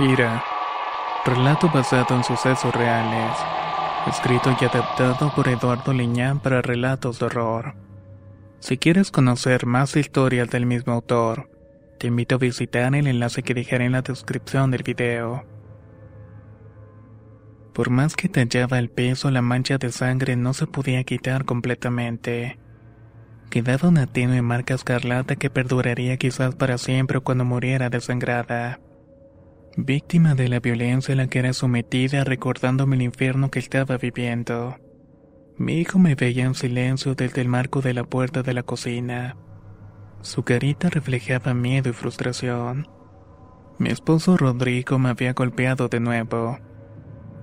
Ira. Relato basado en sucesos reales. Escrito y adaptado por Eduardo Liñán para relatos de horror. Si quieres conocer más historias del mismo autor, te invito a visitar el enlace que dejaré en la descripción del video. Por más que tallaba el peso, la mancha de sangre no se podía quitar completamente. Quedaba una tenue marca escarlata que perduraría quizás para siempre cuando muriera desangrada. Víctima de la violencia a la que era sometida recordándome el infierno que estaba viviendo. Mi hijo me veía en silencio desde el marco de la puerta de la cocina. Su carita reflejaba miedo y frustración. Mi esposo Rodrigo me había golpeado de nuevo,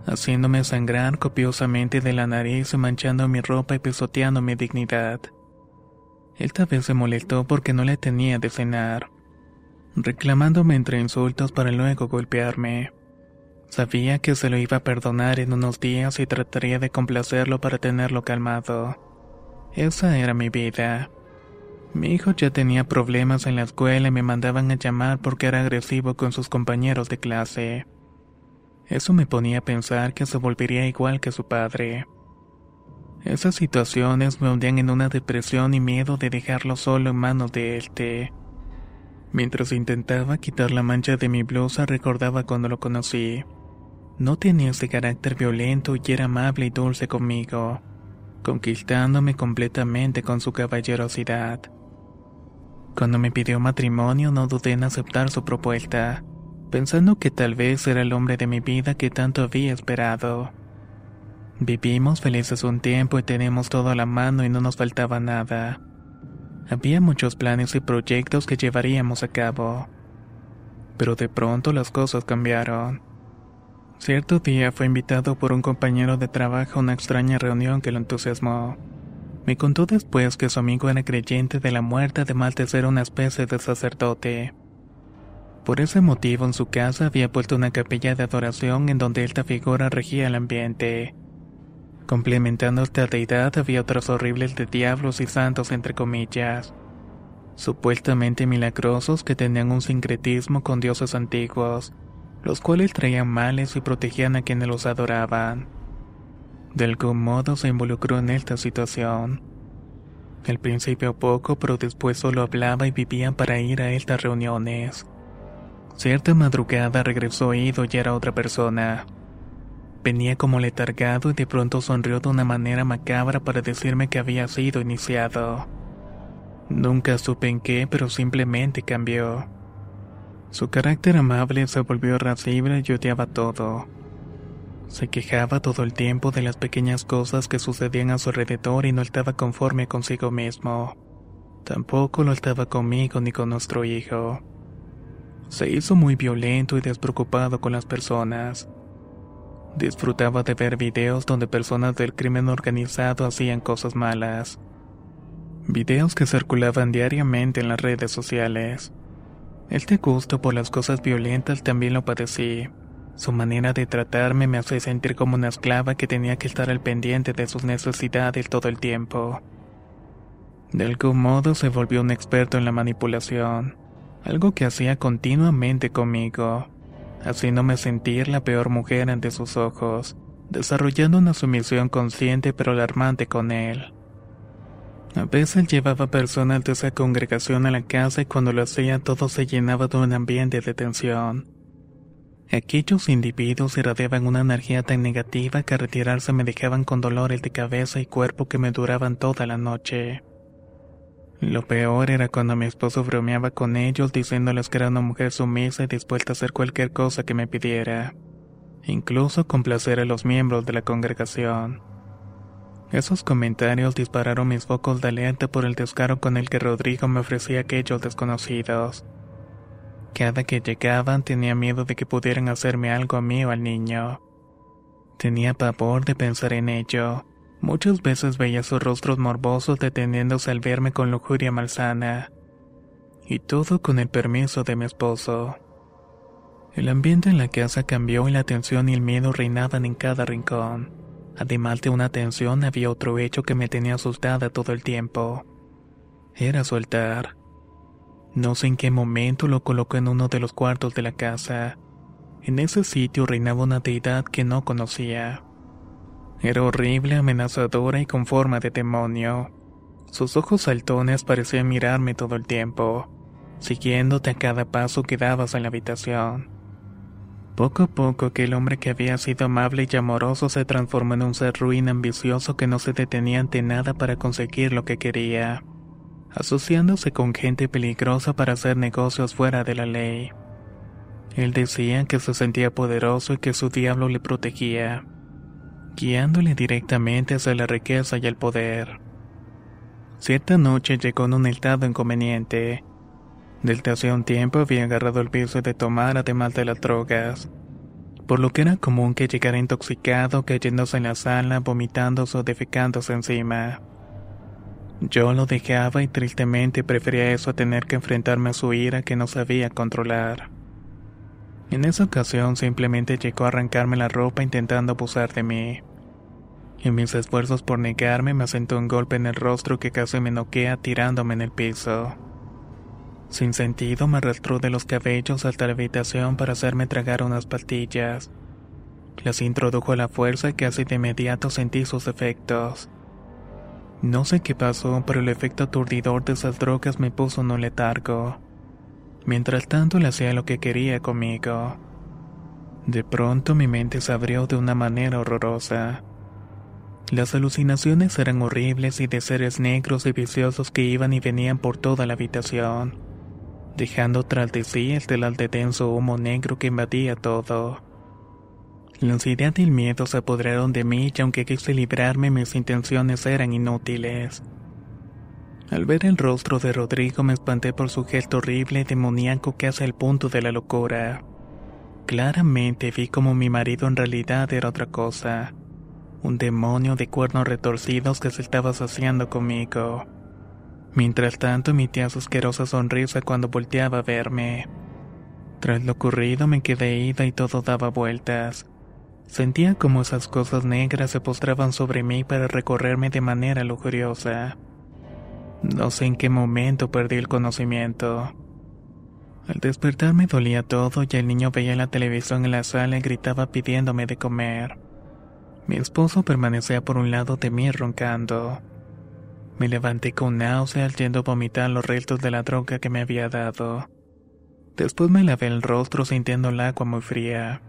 haciéndome sangrar copiosamente de la nariz manchando mi ropa y pisoteando mi dignidad. Esta vez se molestó porque no le tenía de cenar reclamándome entre insultos para luego golpearme. Sabía que se lo iba a perdonar en unos días y trataría de complacerlo para tenerlo calmado. Esa era mi vida. Mi hijo ya tenía problemas en la escuela y me mandaban a llamar porque era agresivo con sus compañeros de clase. Eso me ponía a pensar que se volvería igual que su padre. Esas situaciones me hundían en una depresión y miedo de dejarlo solo en manos de él. Mientras intentaba quitar la mancha de mi blusa recordaba cuando lo conocí. No tenía ese carácter violento y era amable y dulce conmigo, conquistándome completamente con su caballerosidad. Cuando me pidió matrimonio no dudé en aceptar su propuesta, pensando que tal vez era el hombre de mi vida que tanto había esperado. Vivimos felices un tiempo y tenemos todo a la mano y no nos faltaba nada. Había muchos planes y proyectos que llevaríamos a cabo. Pero de pronto las cosas cambiaron. Cierto día fue invitado por un compañero de trabajo a una extraña reunión que lo entusiasmó. Me contó después que su amigo era creyente de la muerte además de ser una especie de sacerdote. Por ese motivo en su casa había puesto una capilla de adoración en donde esta figura regía el ambiente. Complementando esta deidad había otros horribles de diablos y santos entre comillas, supuestamente milagrosos que tenían un sincretismo con dioses antiguos, los cuales traían males y protegían a quienes los adoraban. De algún modo se involucró en esta situación. Al principio poco, pero después solo hablaba y vivía para ir a estas reuniones. Cierta madrugada regresó ido y era otra persona. Venía como letargado y de pronto sonrió de una manera macabra para decirme que había sido iniciado. Nunca supe en qué, pero simplemente cambió. Su carácter amable se volvió irascible y odiaba todo. Se quejaba todo el tiempo de las pequeñas cosas que sucedían a su alrededor y no estaba conforme consigo mismo. Tampoco lo estaba conmigo ni con nuestro hijo. Se hizo muy violento y despreocupado con las personas. Disfrutaba de ver videos donde personas del crimen organizado hacían cosas malas. Videos que circulaban diariamente en las redes sociales. Este gusto por las cosas violentas también lo padecí. Su manera de tratarme me hacía sentir como una esclava que tenía que estar al pendiente de sus necesidades todo el tiempo. De algún modo se volvió un experto en la manipulación, algo que hacía continuamente conmigo haciéndome sentir la peor mujer ante sus ojos, desarrollando una sumisión consciente pero alarmante con él. A veces llevaba personas de esa congregación a la casa y cuando lo hacía todo se llenaba de un ambiente de tensión. Aquellos individuos irradiaban una energía tan negativa que retirarse me dejaban con dolores de cabeza y cuerpo que me duraban toda la noche. Lo peor era cuando mi esposo bromeaba con ellos diciéndoles que era una mujer sumisa y dispuesta a hacer cualquier cosa que me pidiera, incluso complacer a los miembros de la congregación. Esos comentarios dispararon mis focos de alerta por el descaro con el que Rodrigo me ofrecía aquellos desconocidos. Cada que llegaban tenía miedo de que pudieran hacerme algo a mí o al niño. Tenía pavor de pensar en ello. Muchas veces veía sus rostros morbosos deteniéndose al verme con lujuria malsana. Y todo con el permiso de mi esposo. El ambiente en la casa cambió y la tensión y el miedo reinaban en cada rincón. Además de una tensión había otro hecho que me tenía asustada todo el tiempo. Era su altar. No sé en qué momento lo colocó en uno de los cuartos de la casa. En ese sitio reinaba una deidad que no conocía. Era horrible, amenazadora y con forma de demonio. Sus ojos saltones parecían mirarme todo el tiempo, siguiéndote a cada paso que dabas en la habitación. Poco a poco aquel hombre que había sido amable y amoroso se transformó en un ser ruin ambicioso que no se detenía ante nada para conseguir lo que quería asociándose con gente peligrosa para hacer negocios fuera de la ley. Él decía que se sentía poderoso y que su diablo le protegía, guiándole directamente hacia la riqueza y el poder. Cierta noche llegó en un estado inconveniente. Desde hace un tiempo había agarrado el vicio de tomar además de las drogas, por lo que era común que llegara intoxicado, cayéndose en la sala, vomitándose o defecándose encima. Yo lo dejaba y tristemente prefería eso a tener que enfrentarme a su ira que no sabía controlar. En esa ocasión simplemente llegó a arrancarme la ropa intentando abusar de mí. En mis esfuerzos por negarme me asentó un golpe en el rostro que casi me noquea tirándome en el piso. Sin sentido me arrastró de los cabellos hasta la habitación para hacerme tragar unas pastillas. Las introdujo a la fuerza y casi de inmediato sentí sus efectos. No sé qué pasó, pero el efecto aturdidor de esas drogas me puso en un letargo. Mientras tanto, le hacía lo que quería conmigo. De pronto mi mente se abrió de una manera horrorosa. Las alucinaciones eran horribles y de seres negros y viciosos que iban y venían por toda la habitación, dejando tras de sí el telal de denso humo negro que invadía todo. La ansiedad y el miedo se apoderaron de mí y aunque quise librarme mis intenciones eran inútiles. Al ver el rostro de Rodrigo me espanté por su gesto horrible y demoníaco que hace el punto de la locura. Claramente vi como mi marido en realidad era otra cosa. Un demonio de cuernos retorcidos que se estaba saciando conmigo. Mientras tanto emitía su asquerosa sonrisa cuando volteaba a verme. Tras lo ocurrido me quedé ida y todo daba vueltas. Sentía como esas cosas negras se postraban sobre mí para recorrerme de manera lujuriosa. No sé en qué momento perdí el conocimiento. Al despertar me dolía todo y el niño veía la televisión en la sala y gritaba pidiéndome de comer. Mi esposo permanecía por un lado de mí roncando. Me levanté con náuseas yendo a vomitar los restos de la droga que me había dado. Después me lavé el rostro sintiendo el agua muy fría.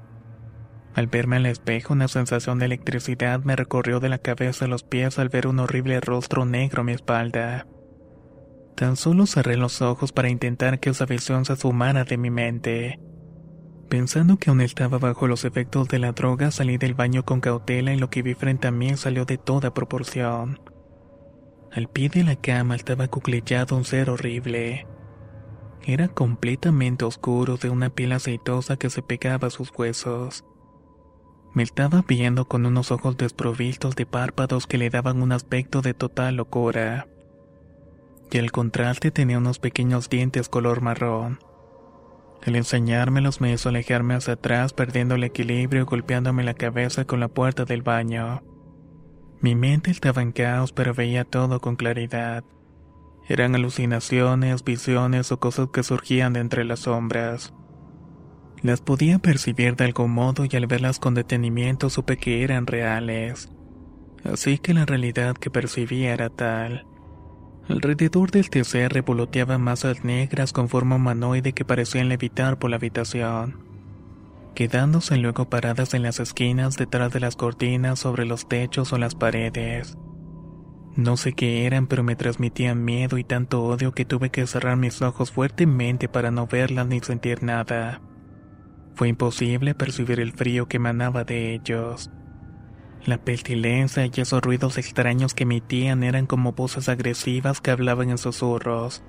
Al verme al espejo, una sensación de electricidad me recorrió de la cabeza a los pies al ver un horrible rostro negro a mi espalda. Tan solo cerré los ojos para intentar que esa visión se sumara de mi mente. Pensando que aún estaba bajo los efectos de la droga, salí del baño con cautela y lo que vi frente a mí salió de toda proporción. Al pie de la cama estaba cuclillado un ser horrible. Era completamente oscuro de una piel aceitosa que se pegaba a sus huesos. Me estaba viendo con unos ojos desprovistos de párpados que le daban un aspecto de total locura. Y al contraste tenía unos pequeños dientes color marrón. Al enseñármelos me hizo alejarme hacia atrás perdiendo el equilibrio y golpeándome la cabeza con la puerta del baño. Mi mente estaba en caos pero veía todo con claridad. Eran alucinaciones, visiones o cosas que surgían de entre las sombras. Las podía percibir de algún modo y al verlas con detenimiento supe que eran reales. Así que la realidad que percibía era tal. Alrededor del TC revoloteaban masas negras con forma humanoide que parecían levitar por la habitación. quedándose luego paradas en las esquinas detrás de las cortinas sobre los techos o las paredes. No sé qué eran, pero me transmitían miedo y tanto odio que tuve que cerrar mis ojos fuertemente para no verlas ni sentir nada. Fue imposible percibir el frío que emanaba de ellos. La pestilencia y esos ruidos extraños que emitían eran como voces agresivas que hablaban en susurros,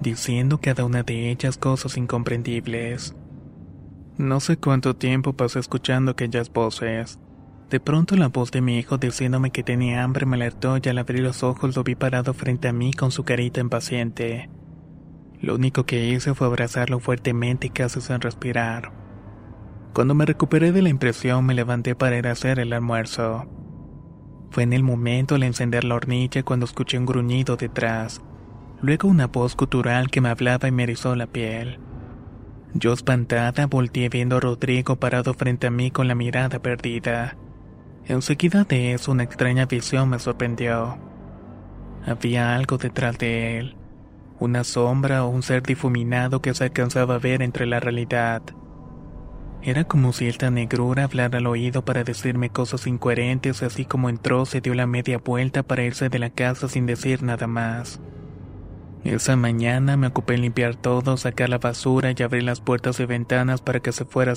diciendo cada una de ellas cosas incomprendibles. No sé cuánto tiempo pasé escuchando aquellas voces. De pronto la voz de mi hijo diciéndome que tenía hambre me alertó y al abrir los ojos lo vi parado frente a mí con su carita impaciente. Lo único que hice fue abrazarlo fuertemente y casi sin respirar. Cuando me recuperé de la impresión me levanté para ir a hacer el almuerzo. Fue en el momento al encender la hornilla cuando escuché un gruñido detrás, luego una voz gutural que me hablaba y me erizó la piel. Yo espantada volteé viendo a Rodrigo parado frente a mí con la mirada perdida. Enseguida de eso una extraña visión me sorprendió. Había algo detrás de él, una sombra o un ser difuminado que se alcanzaba a ver entre la realidad. Era como si esta negrura hablara al oído para decirme cosas incoherentes, así como entró se dio la media vuelta para irse de la casa sin decir nada más. Esa mañana me ocupé en limpiar todo, sacar la basura y abrir las puertas y ventanas para que se fuera a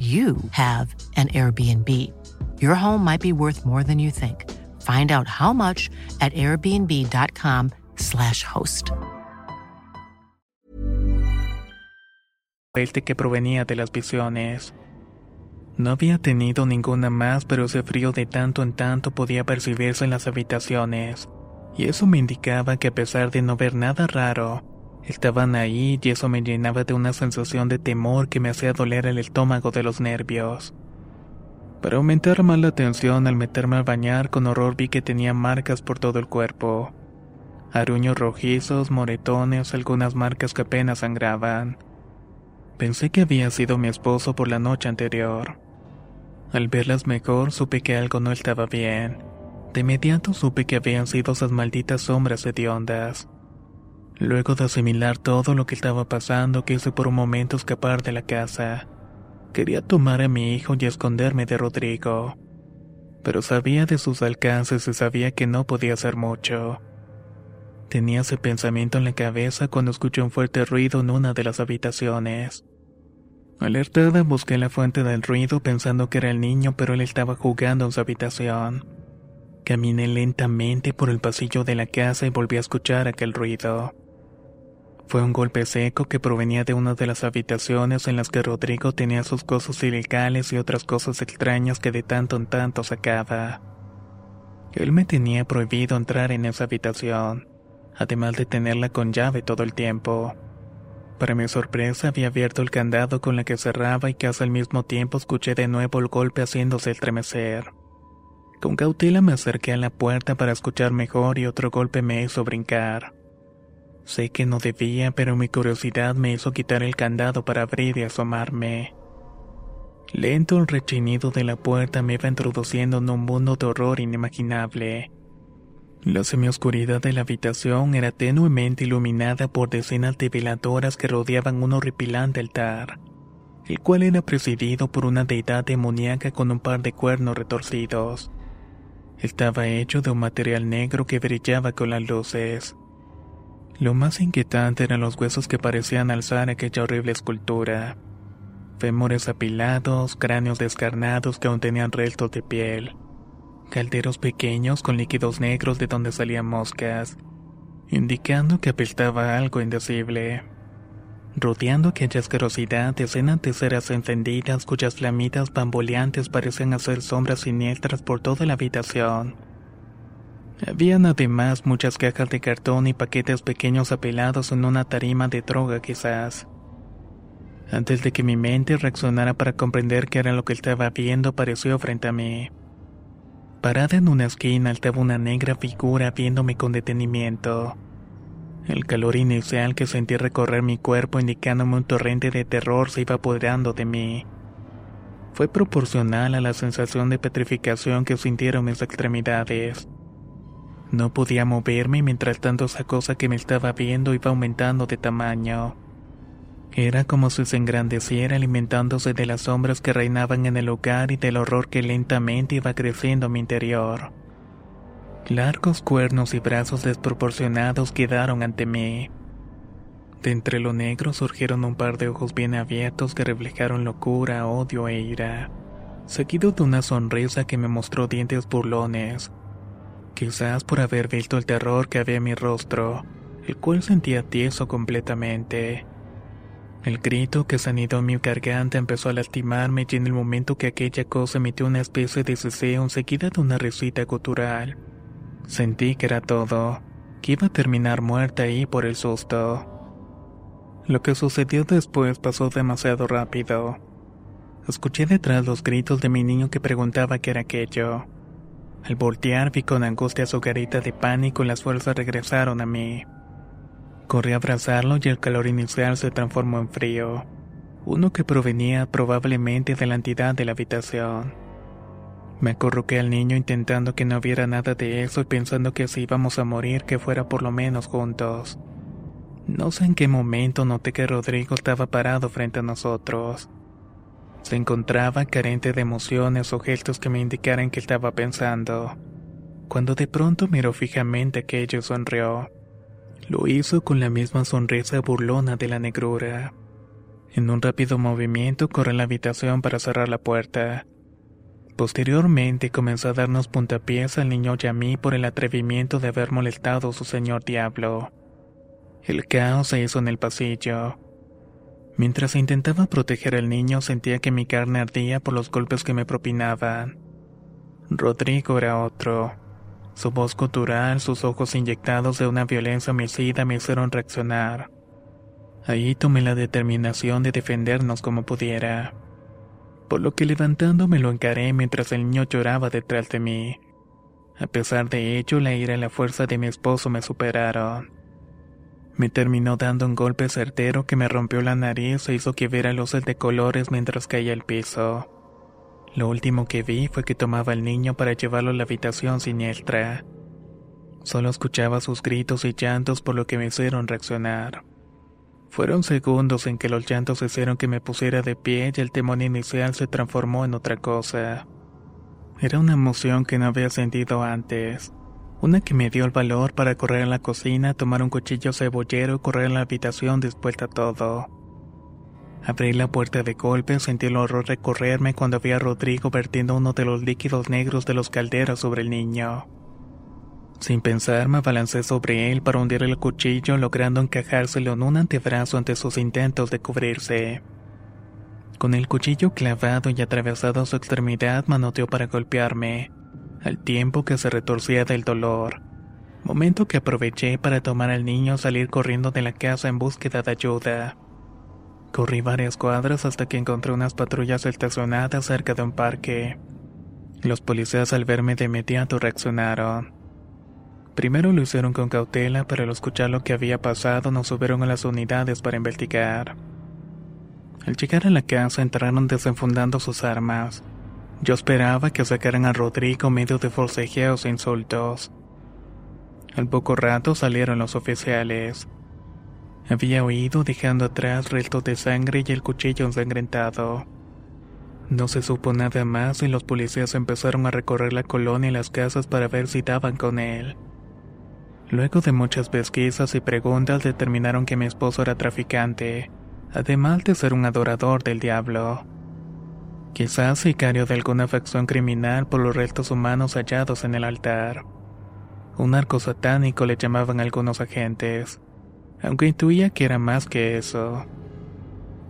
you have an Airbnb. Your home might be worth more than you think. Find out how much at airbnb.com/slash host. que provenía de las visiones. No había tenido ninguna más, pero ese frío de tanto en tanto podía percibirse en las habitaciones. Y eso me indicaba que a pesar de no ver nada raro, Estaban ahí y eso me llenaba de una sensación de temor que me hacía doler el estómago de los nervios. Para aumentar más la tensión al meterme al bañar con horror vi que tenía marcas por todo el cuerpo. Aruños rojizos, moretones, algunas marcas que apenas sangraban. Pensé que había sido mi esposo por la noche anterior. Al verlas mejor supe que algo no estaba bien. De inmediato supe que habían sido esas malditas sombras hediondas. Luego de asimilar todo lo que estaba pasando, quise por un momento escapar de la casa. Quería tomar a mi hijo y esconderme de Rodrigo. Pero sabía de sus alcances y sabía que no podía hacer mucho. Tenía ese pensamiento en la cabeza cuando escuché un fuerte ruido en una de las habitaciones. Alertada busqué la fuente del ruido pensando que era el niño, pero él estaba jugando en su habitación. Caminé lentamente por el pasillo de la casa y volví a escuchar aquel ruido. Fue un golpe seco que provenía de una de las habitaciones en las que Rodrigo tenía sus cosas ilegales y otras cosas extrañas que de tanto en tanto sacaba. Él me tenía prohibido entrar en esa habitación, además de tenerla con llave todo el tiempo. Para mi sorpresa había abierto el candado con la que cerraba y casi al mismo tiempo escuché de nuevo el golpe haciéndose estremecer. Con cautela me acerqué a la puerta para escuchar mejor y otro golpe me hizo brincar. Sé que no debía, pero mi curiosidad me hizo quitar el candado para abrir y asomarme. Lento el rechinido de la puerta me iba introduciendo en un mundo de horror inimaginable. La semioscuridad de la habitación era tenuemente iluminada por decenas de veladoras que rodeaban un horripilante altar, el cual era presidido por una deidad demoníaca con un par de cuernos retorcidos. Estaba hecho de un material negro que brillaba con las luces. Lo más inquietante eran los huesos que parecían alzar aquella horrible escultura. Fémures apilados, cráneos descarnados que aún tenían restos de piel. Calderos pequeños con líquidos negros de donde salían moscas, indicando que apestaba algo indecible. Rodeando aquella asquerosidad, decenas de ceras encendidas cuyas flamitas bamboleantes parecían hacer sombras siniestras por toda la habitación. Habían además muchas cajas de cartón y paquetes pequeños apelados en una tarima de droga quizás. Antes de que mi mente reaccionara para comprender qué era lo que estaba viendo, apareció frente a mí. Parada en una esquina estaba una negra figura viéndome con detenimiento. El calor inicial que sentí recorrer mi cuerpo indicándome un torrente de terror se iba apoderando de mí. Fue proporcional a la sensación de petrificación que sintieron mis extremidades. No podía moverme mientras tanto esa cosa que me estaba viendo iba aumentando de tamaño. Era como si se engrandeciera alimentándose de las sombras que reinaban en el lugar y del horror que lentamente iba creciendo en mi interior. Largos cuernos y brazos desproporcionados quedaron ante mí. De entre lo negro surgieron un par de ojos bien abiertos que reflejaron locura, odio e ira, seguido de una sonrisa que me mostró dientes burlones. Quizás por haber visto el terror que había en mi rostro, el cual sentía tieso completamente. El grito que sanidó mi garganta empezó a lastimarme y en el momento que aquella cosa emitió una especie de ceseo seguida de una risita gutural. Sentí que era todo, que iba a terminar muerta ahí por el susto. Lo que sucedió después pasó demasiado rápido. Escuché detrás los gritos de mi niño que preguntaba qué era aquello. Al voltear vi con angustia su carita de pánico y las fuerzas regresaron a mí. Corrí a abrazarlo y el calor inicial se transformó en frío, uno que provenía probablemente de la entidad de la habitación. Me acurruqué al niño intentando que no hubiera nada de eso y pensando que si íbamos a morir que fuera por lo menos juntos. No sé en qué momento noté que Rodrigo estaba parado frente a nosotros. Se encontraba carente de emociones o gestos que me indicaran que estaba pensando. Cuando de pronto miró fijamente aquello sonrió. Lo hizo con la misma sonrisa burlona de la negrura. En un rápido movimiento corrió a la habitación para cerrar la puerta. Posteriormente comenzó a darnos puntapiés al niño y por el atrevimiento de haber molestado a su señor diablo. El caos se hizo en el pasillo. Mientras intentaba proteger al niño sentía que mi carne ardía por los golpes que me propinaban. Rodrigo era otro. Su voz gutural, sus ojos inyectados de una violencia homicida me hicieron reaccionar. Ahí tomé la determinación de defendernos como pudiera. Por lo que levantándome lo encaré mientras el niño lloraba detrás de mí. A pesar de ello, la ira y la fuerza de mi esposo me superaron. Me terminó dando un golpe certero que me rompió la nariz e hizo que viera luces de colores mientras caía al piso. Lo último que vi fue que tomaba al niño para llevarlo a la habitación siniestra. Solo escuchaba sus gritos y llantos por lo que me hicieron reaccionar. Fueron segundos en que los llantos hicieron que me pusiera de pie y el temor inicial se transformó en otra cosa. Era una emoción que no había sentido antes. Una que me dio el valor para correr a la cocina, tomar un cuchillo cebollero y correr a la habitación dispuesta a todo. Abrí la puerta de golpe, sentí el horror recorrerme cuando vi a Rodrigo vertiendo uno de los líquidos negros de los calderas sobre el niño. Sin pensar, me abalancé sobre él para hundir el cuchillo, logrando encajárselo en un antebrazo ante sus intentos de cubrirse. Con el cuchillo clavado y atravesado su extremidad, manoteó para golpearme, al tiempo que se retorcía del dolor. Momento que aproveché para tomar al niño y salir corriendo de la casa en búsqueda de ayuda. Corrí varias cuadras hasta que encontré unas patrullas estacionadas cerca de un parque. Los policías al verme de inmediato reaccionaron. Primero lo hicieron con cautela, pero al escuchar lo que había pasado nos subieron a las unidades para investigar. Al llegar a la casa entraron desenfundando sus armas. Yo esperaba que sacaran a Rodrigo medio de forcejeos e insultos. Al poco rato salieron los oficiales. Había huido dejando atrás restos de sangre y el cuchillo ensangrentado. No se supo nada más y los policías empezaron a recorrer la colonia y las casas para ver si daban con él. Luego de muchas pesquisas y preguntas determinaron que mi esposo era traficante, además de ser un adorador del diablo. Quizás sicario de alguna facción criminal por los restos humanos hallados en el altar. Un arco satánico le llamaban algunos agentes aunque intuía que era más que eso.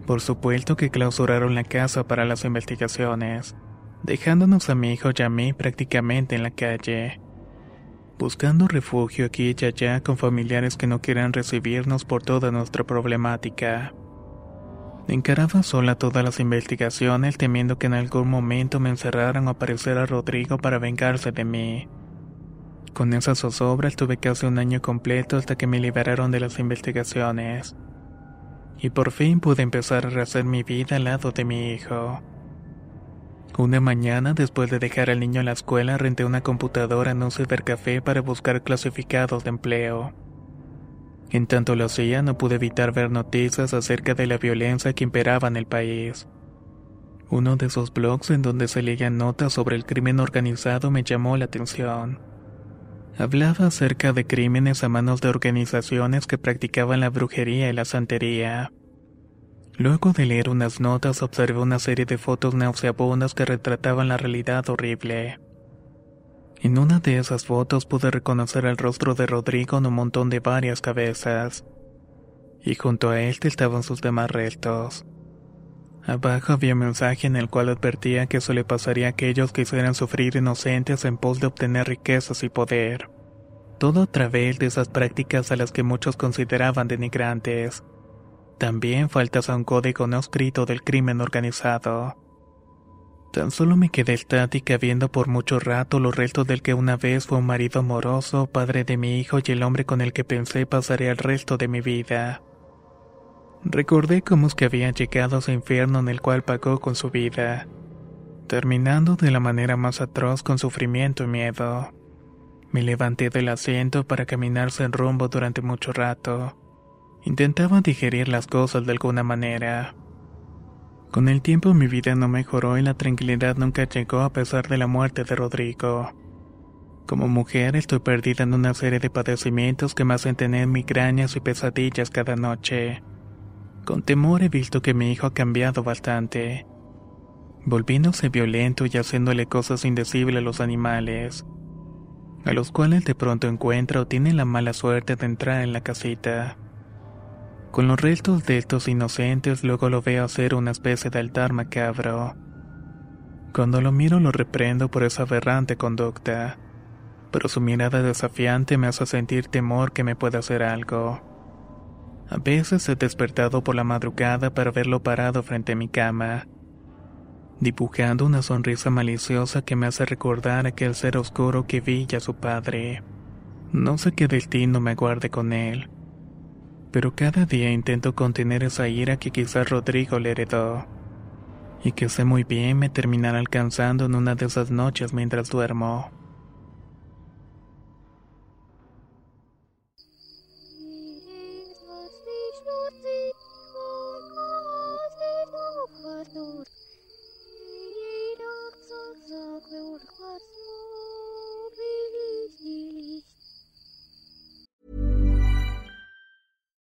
Por supuesto que clausuraron la casa para las investigaciones, dejándonos a mi hijo y a mí prácticamente en la calle, buscando refugio aquí y allá con familiares que no quieran recibirnos por toda nuestra problemática. Encaraba sola todas las investigaciones temiendo que en algún momento me encerraran o apareciera Rodrigo para vengarse de mí. Con esa zozobra estuve casi un año completo hasta que me liberaron de las investigaciones. Y por fin pude empezar a rehacer mi vida al lado de mi hijo. Una mañana, después de dejar al niño en la escuela, renté una computadora en un cibercafé para buscar clasificados de empleo. En tanto lo hacía, no pude evitar ver noticias acerca de la violencia que imperaba en el país. Uno de esos blogs en donde se leían notas sobre el crimen organizado me llamó la atención. Hablaba acerca de crímenes a manos de organizaciones que practicaban la brujería y la santería. Luego de leer unas notas observé una serie de fotos nauseabundas que retrataban la realidad horrible. En una de esas fotos pude reconocer el rostro de Rodrigo en un montón de varias cabezas. Y junto a él estaban sus demás restos. Abajo había un mensaje en el cual advertía que eso le pasaría a aquellos que hicieran sufrir inocentes en pos de obtener riquezas y poder. Todo a través de esas prácticas a las que muchos consideraban denigrantes. También faltas a un código no escrito del crimen organizado. Tan solo me quedé estática viendo por mucho rato los restos del que una vez fue un marido amoroso, padre de mi hijo y el hombre con el que pensé pasaría el resto de mi vida. Recordé cómo es que había llegado a ese infierno en el cual pagó con su vida, terminando de la manera más atroz con sufrimiento y miedo. Me levanté del asiento para caminar sin rumbo durante mucho rato. Intentaba digerir las cosas de alguna manera. Con el tiempo mi vida no mejoró y la tranquilidad nunca llegó a pesar de la muerte de Rodrigo. Como mujer estoy perdida en una serie de padecimientos que me hacen tener migrañas y pesadillas cada noche. Con temor he visto que mi hijo ha cambiado bastante, volviéndose violento y haciéndole cosas indecibles a los animales, a los cuales de pronto encuentra o tiene la mala suerte de entrar en la casita. Con los restos de estos inocentes luego lo veo hacer una especie de altar macabro. Cuando lo miro lo reprendo por esa aberrante conducta, pero su mirada desafiante me hace sentir temor que me pueda hacer algo. A veces he despertado por la madrugada para verlo parado frente a mi cama, dibujando una sonrisa maliciosa que me hace recordar aquel ser oscuro que vi a su padre. No sé qué destino me aguarde con él, pero cada día intento contener esa ira que quizás Rodrigo le heredó, y que sé muy bien me terminará alcanzando en una de esas noches mientras duermo.